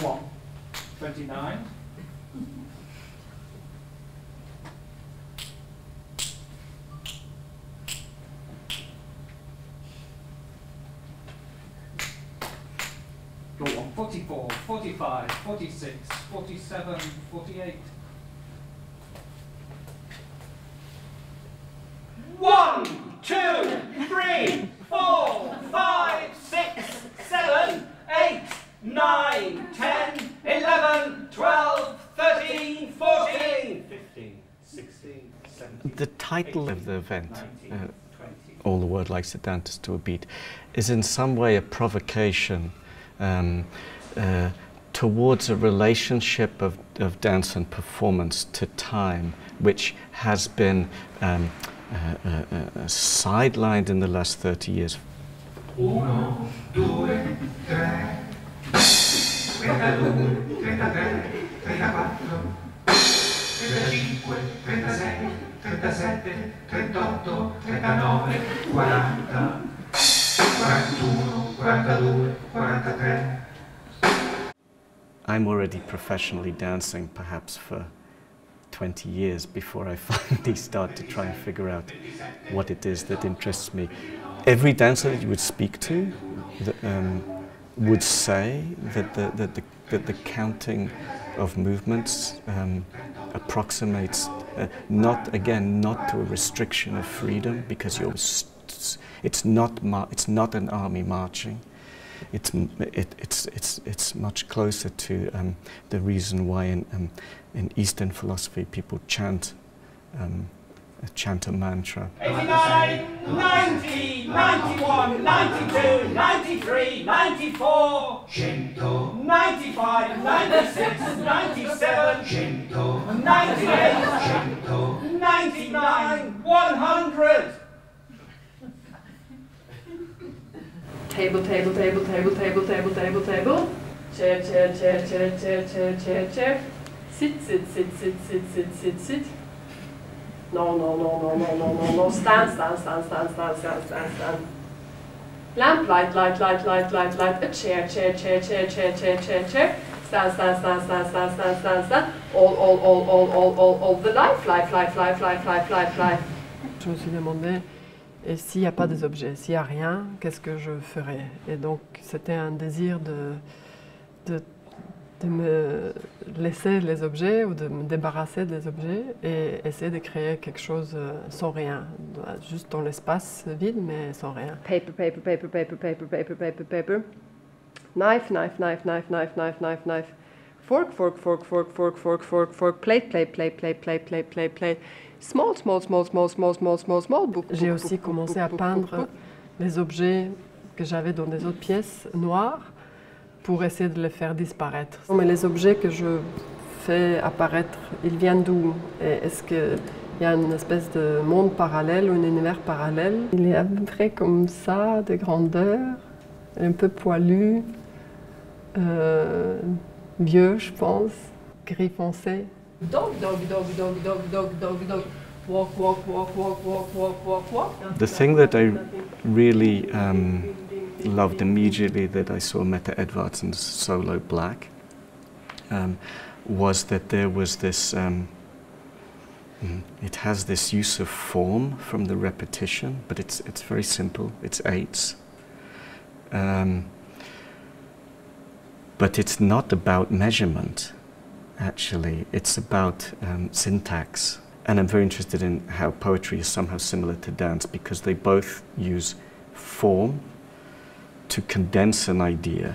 Go on. 29. Go on. 44, 45, 46, 47, 48. One, two, three, four, five, six, seven, eight, nine, ten, eleven, twelve, thirteen, fourteen, fifteen, sixteen, seventeen. The title of the event, 19, uh, All the World Likes to Dance to a Beat, is in some way a provocation um, uh, towards a relationship of, of dance and performance to time, which has been um, uh, uh, uh, sidelined in the last 30 years. Uno, due, tre, 32, 33, 34, 35, 36, 37, 38, 39, 40, 41, 42, 43. I'm already professionally dancing perhaps for 20 years before I finally start to try and figure out what it is that interests me. Every dancer that you would speak to the, um, would say that the, that, the, that the counting of movements um, approximates uh, not, again, not to a restriction of freedom because you're, it's, not it's not an army marching. It's, it, it's, it's, it's much closer to um, the reason why in, um, in Eastern philosophy people chant, um, chant a mantra. 89, 90, 91, 92, 93, 94, 100, 95, 96, 97, 100, 98, 100. 99, 100. Table, table, table, table, table, table, table, table. Chair, chair, chair, chair, chair, chair, chair, chair. Sit, sit, sit, sit, sit, sit, sit, sit. No, no, no, no, no, no, no, no. Stand, stand, stand, stand, stand, stand, stand, stand. Lamp, light, light, light, light, light, light. A chair, chair, chair, chair, chair, chair, chair, chair. Stand, stand, stand, stand, stand, stand, stand, stand. All, all, all, all, all, all, all the life, life, life, life, life, life, life, life. Je me suis demandé, et s'il n'y a pas des objets, s'il n'y a rien, qu'est-ce que je ferais Et donc, c'était un désir de, de, de me laisser les objets ou de me débarrasser des objets et essayer de créer quelque chose euh, sans rien, juste dans l'espace vide, mais sans rien. Paper, paper, paper, paper, paper, paper, paper, paper. Knife, knife, knife, knife, knife, knife, knife, knife. Fork, fork, fork, fork, fork, fork, fork, fork. Plate, plate, plate, plate, plate, plate, plate, plate. Small, small, small, small, small, small, small, small. J'ai aussi commencé à peindre les objets que j'avais dans des autres pièces noires pour essayer de les faire disparaître. Mais les objets que je fais apparaître, ils viennent d'où? Est-ce qu'il y a une espèce de monde parallèle ou un univers parallèle? Il est à peu près comme ça, de grandeur, un peu poilu, euh, vieux, je pense, gris foncé. Dog, dog, dog, dog, dog, dog, dog, dog. Walk, walk, walk, walk, walk, walk, walk, walk. The thing that I really um, loved immediately that I saw Mette Edvardsen's solo Black um, was that there was this, um, mm, it has this use of form from the repetition, but it's, it's very simple, it's eights. Um, but it's not about measurement, actually, it's about um, syntax. And I'm very interested in how poetry is somehow similar to dance because they both use form to condense an idea.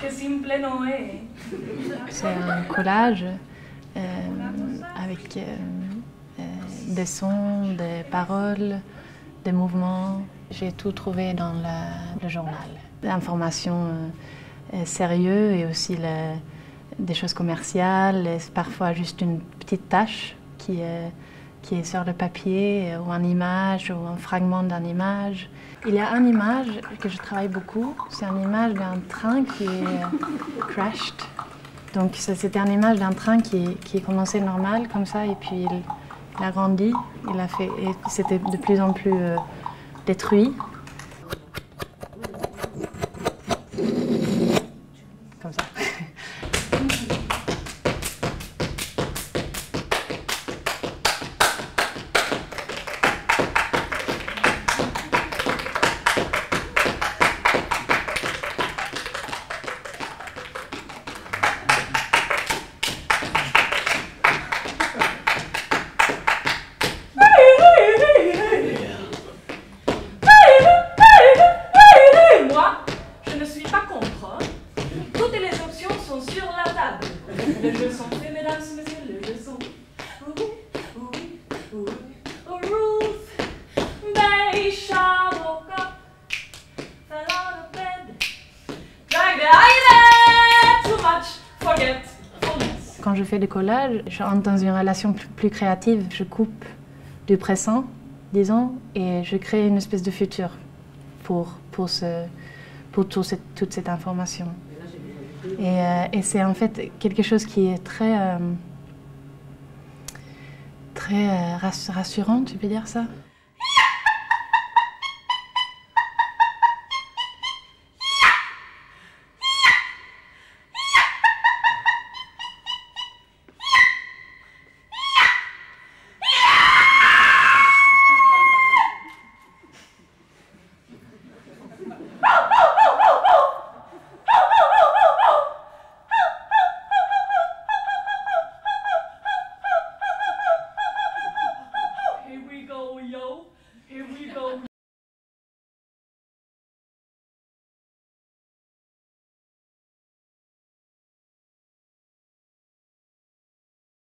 Que simple no es. C'est un collage avec euh, euh, des sons, des paroles, des mouvements. J'ai tout trouvé dans le journal. L'information euh, sérieuse et aussi des choses commerciales, parfois juste une petite tâche qui est qui est sur le papier, ou une image, ou un fragment d'une image. Il y a une image que je travaille beaucoup, c'est une image d'un train qui est euh, crashed. Donc c'était une image d'un train qui, commencé normal comme ça et puis il, il a grandi, il a fait, et c'était de plus en plus euh, détruit. Fais des collages, je rentre dans une relation plus, créative. Je coupe du présent, disons, et je crée une espèce de futur pour, pour, ce, pour toute cette information. Et, euh, et c'est en fait quelque chose qui est très, euh, très euh, rass- rassurant, tu peux dire ça?